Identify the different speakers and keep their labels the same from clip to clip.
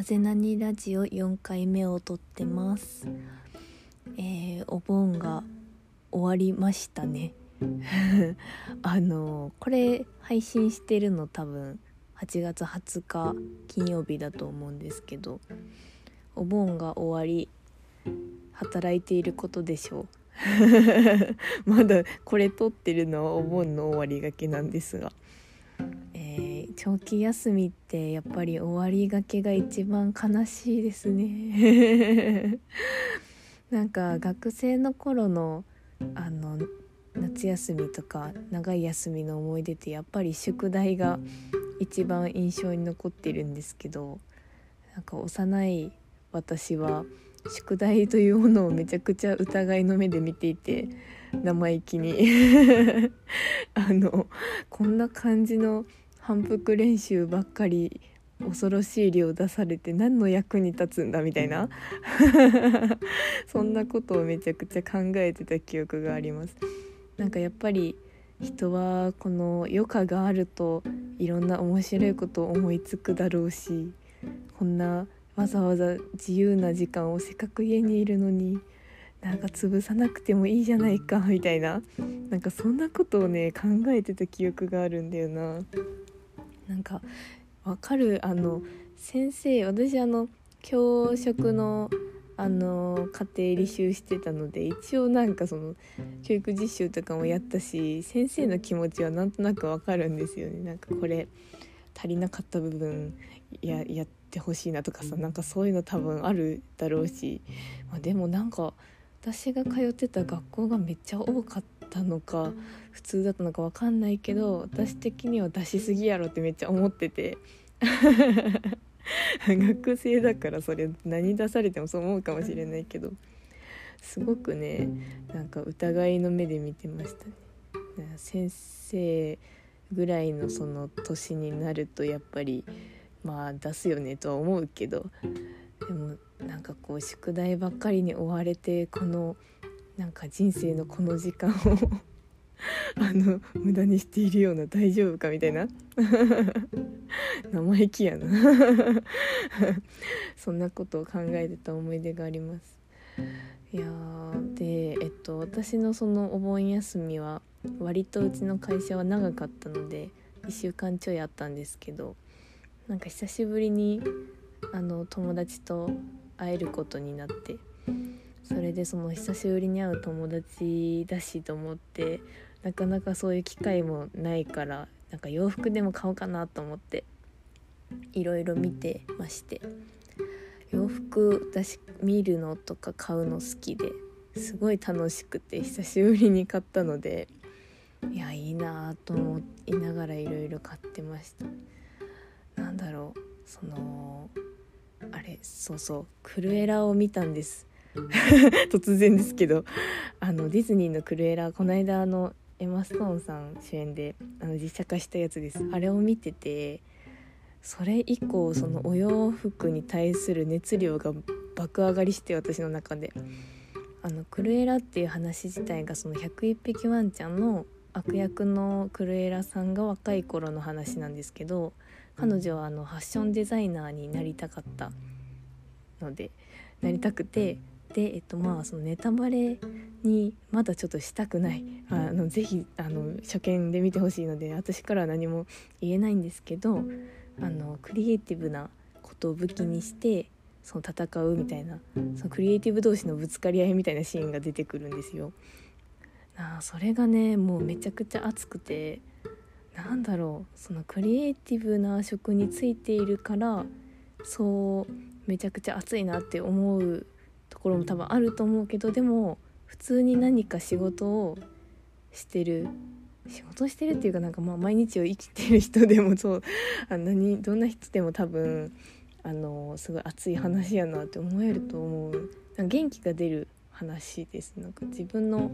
Speaker 1: なぜなにラジオ4回目を撮ってます。えー、お盆が終わりましたね。あのこれ配信してるの多分8月20日金曜日だと思うんですけどお盆が終わり働いていることでしょう。まだこれ撮ってるのはお盆の終わりがけなんですが、長期休みってやっぱり終わりがけが一番悲しいですね。なんか学生の頃のあの夏休みとか長い休みの思い出ってやっぱり宿題が一番印象に残ってるんですけどなんか幼い私は宿題というものをめちゃくちゃ疑いの目で見ていて生意気に。あのこんな感じの反復練習ばっかり恐ろしい量出されて何の役に立つんだみたいな そんなことをめちゃくちゃ考えてた記憶があります。なんかやっぱり人はこの余暇があるといろんな面白いことを思いつくだろうしこんなわざわざ自由な時間をせっかく家にいるのになんか潰さなくてもいいじゃないかみたいななんかそんなことをね考えてた記憶があるんだよな。なんかわかる？あの先生私あの教職のあの家庭履修してたので一応なんかその教育実習とかもやったし先生の気持ちはなんとなくわかるんですよね。なんかこれ足りなかった部分ややってほしいなとかさなんかそういうの多分あるだろうし、まあ、でもなんか私が通ってた学校がめっちゃ多かったのか普通だったのか分かんないけど私的には出しすぎやろってめっちゃ思ってて。学生だからそれ何出されてもそう思うかもしれないけど。すごくねなんか疑いの目で見てましたね。先生ぐらいのその年になるとやっぱりまあ出すよねとは思うけどでもなんかこう宿題ばっかりに追われてこのなんか人生のこの時間を あの無駄にしているような大丈夫かみたいな。生意気やな。そんなことを考えてた思い出があります。いやでえっと私のそのお盆休みは割とうちの会社は長かったので1週間ちょいあったんですけどなんか久しぶりにあの友達と会えることになってそれでその久しぶりに会う友達だしと思ってなかなかそういう機会もないからなんか洋服でも買おうかなと思っていろいろ見てまして。洋服私見るのとか買うの好きですごい楽しくて久しぶりに買ったのでいやいいなと思いながらいろいろ買ってました。なんだろうそのあれそうそうクルエラを見たんです。突然ですけどあのディズニーのクルエラこの間あのエマ・ストーンさん主演であの実写化したやつです。あれを見ててそれ以降そのお洋服に対する熱量が爆上がりして私の中で。あのクルエラっていう話自体がその101匹ワンちゃんの悪役のクルエラさんが若い頃の話なんですけど彼女はあのファッションデザイナーになりたかったのでなりたくてで、えっと、まあそのネタバレにまだちょっとしたくないあのぜひあの初見で見てほしいので私からは何も言えないんですけどあのクリエイティブなことを武器にしてその戦うみたいなそのクリエイティブ同士のぶつかり合いみたいなシーンが出てくるんですよ。あそれがねもうめちゃくちゃ熱くてなんだろうそのクリエイティブな職についているからそうめちゃくちゃ熱いなって思うところも多分あると思うけどでも普通に何か仕事をしてる仕事してるっていうかなんかまあ毎日を生きてる人でもそうあ何どんな人でも多分あのすごい熱い話やなって思えると思う。元気が出る話です。なんか自分の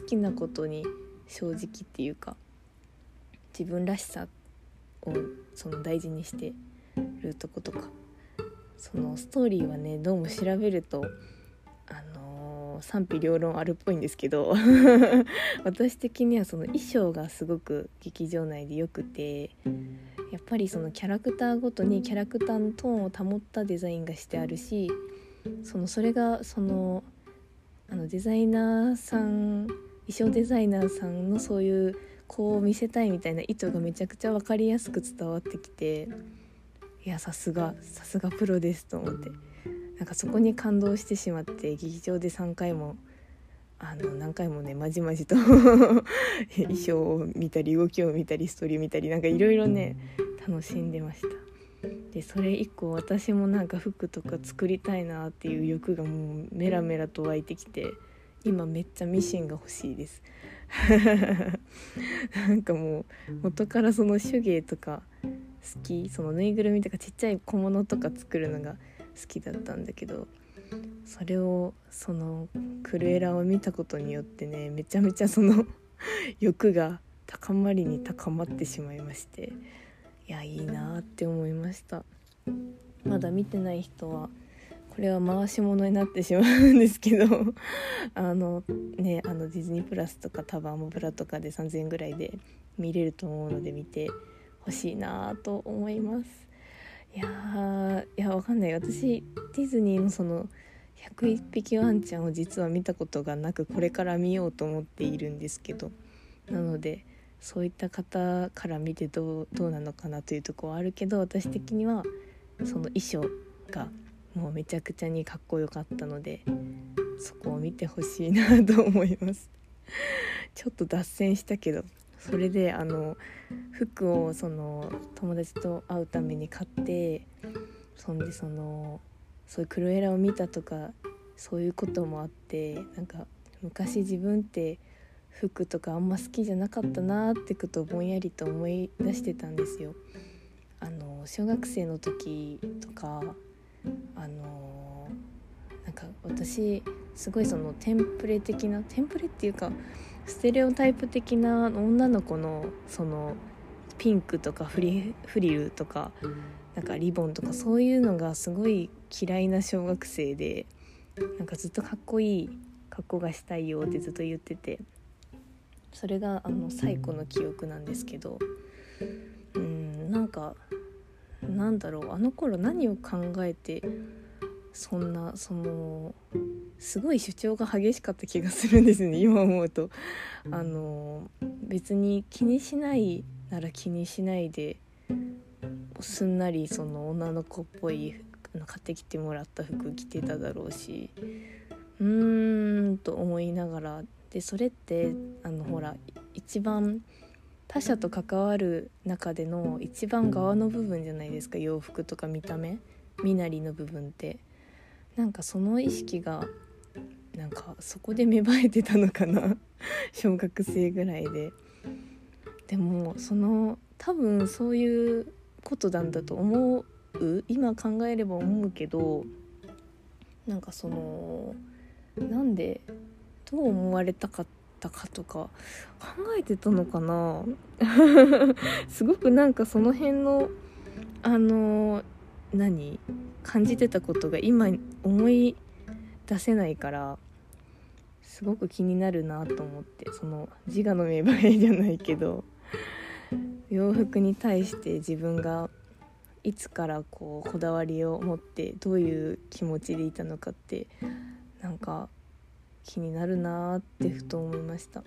Speaker 1: 好きなことに正直っていうか自分らしさをその大事にしてるとことかそのストーリーはねどうも調べるとあの賛否両論あるっぽいんですけど 私的にはその衣装がすごく劇場内でよくてやっぱりそのキャラクターごとにキャラクターのトーンを保ったデザインがしてあるしそのそれがそのあのデザイナーさん衣装デザイナーさんのそういうこう見せたいみたいな意図がめちゃくちゃ分かりやすく伝わってきていやさすがさすがプロですと思って。なんかそこに感動してしまって劇場で3回もあの何回もねまじまじと 衣装を見たり動きを見たりストーリー見たりなんかいろいろね楽しんでました。でそれ以降私もなんか服とか作りたいなっていう欲がもうメラメラと湧いてきて今めっちゃミシンが欲しいです。なんかもう元からその手芸とか好き。そのぬいぐるみとかちっちゃい小物とか作るのが好きだったんだけどそれをそのクルエラを見たことによってねめちゃめちゃその 欲が高まりに高まってしまいましていやいいなって思いました。まだ見てない人はこれは回し物になってしまうんですけど あのねあのディズニープラスとか多分アマプラとかで3000円ぐらいで見れると思うので見てほしいなと思います。いやいやわかんない。私ディズニーのその101匹ワンちゃんを実は見たことがなくこれから見ようと思っているんですけどなのでそういった方から見てどうどうなのかなというとこはあるけど私的にはその衣装がもうめちゃくちゃにかっこよかったのでそこを見てほしいなと思います。ちょっと脱線したけどそれであの服をその友達と会うために買ってそんでそのそういうクルエラを見たとかそういうこともあってなんか昔自分って服とかあんま好きじゃなかったなってことをぼんやりと思い出してたんですよ。あの小学生の時とかあのなんか私すごいそのテンプレ的なテンプレっていうかステレオタイプ的な女の子のそのピンクとかフリフリルとかなんかリボンとかそういうのがすごい嫌いな小学生でなんかずっとかっこいい格好がしたいよってずっと言っててそれがあの最古の記憶なんですけどうんなんかなんだろうあの頃何を考えてそんなそのすごい主張が激しかった気がするんですね 今思うと。あの別に気にしないなら気にしないですんなりその女の子っぽい買ってきてもらった服着てただろうしうーんと思いながらでそれってあのほら一番他者と関わる中での一番側の部分じゃないですか洋服とか見た目身なりの部分ってなんかその意識がなんかそこで芽生えてたのかな？小学生ぐらいで。でもその多分そういうことなんだと思う？今考えれば思うけどなんかそのなんでどう思われたかったかとか考えてたのかな？すごくなんかその辺のあの何？感じてたことが今思い出せないからすごく気になるなと思ってその自我の芽生えじゃないけど洋服に対して自分がいつからこうこだわりを持ってどういう気持ちでいたのかってなんか気になるなってふと思いました。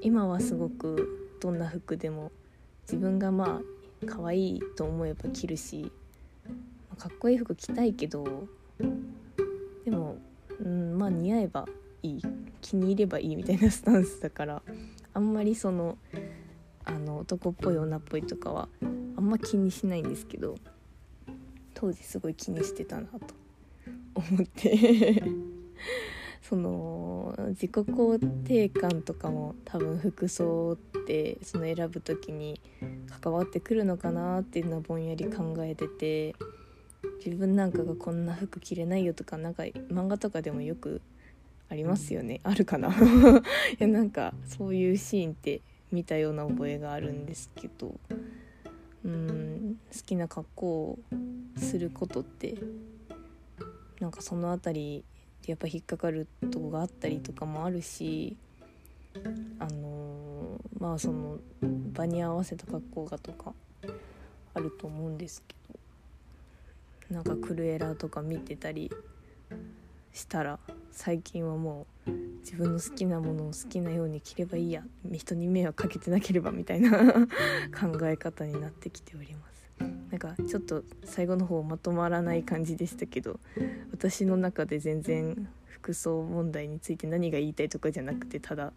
Speaker 1: 今はすごくどんな服でも自分がまあ可愛いと思えば着るしかっこいい服着たいけどでも、うん、まあ似合えばいい。気に入ればいいみたいなスタンスだからあんまりそのあの男っぽい女っぽいとかはあんま気にしないんですけど当時すごい気にしてたなと思って。その自己肯定感とかも多分服装ってその選ぶ時に関わってくるのかなっていうのはぼんやり考えてて自分なんかがこんな服着れないよとかなんか漫画とかでもよくありますよね。あるかな？いやなんかそういうシーンって見たような覚えがあるんですけど。うん好きな格好をすることってなんかその辺りやっぱ引っかかるとこがあったりとかもあるしあのまあその場に合わせた格好がとかあると思うんですけどなんかクルエラとか見てたりしたら最近はもう自分の好きなものを好きなように着ればいいや人に迷惑かけてなければみたいな 考え方になってきております。なんかちょっと最後の方まとまらない感じでしたけど私の中で全然服装問題について何が言いたいとかじゃなくてただ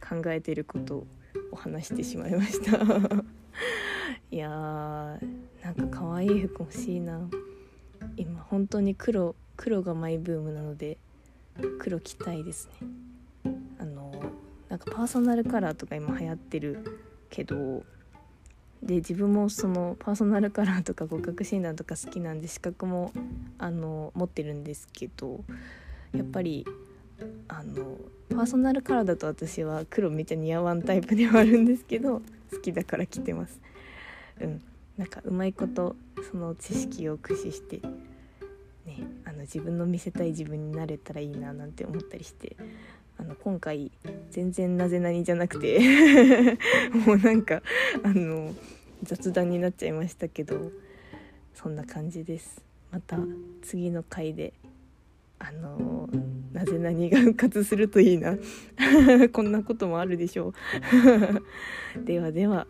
Speaker 1: 考えていることを話してしまいました いやーなんか可愛い服欲しいな今本当に黒黒がマイブームなので黒着たいですね。あのなんかパーソナルカラーとか今流行ってるけどで自分もそのパーソナルカラーとか骨格診断とか好きなんで資格もあの持ってるんですけどやっぱりあのパーソナルカラーだと私は黒めっちゃ似合わんタイプではあるんですけど好きだから着てます。うん。なんかうまいことその知識を駆使してねあの自分の見せたい自分になれたらいいななんて思ったりしてあの今回全然なぜなにじゃなくて もうなんかあの雑談になっちゃいましたけどそんな感じです。また次の回であのなぜ何が復活するといいな。こんなこともあるでしょう。ではでは。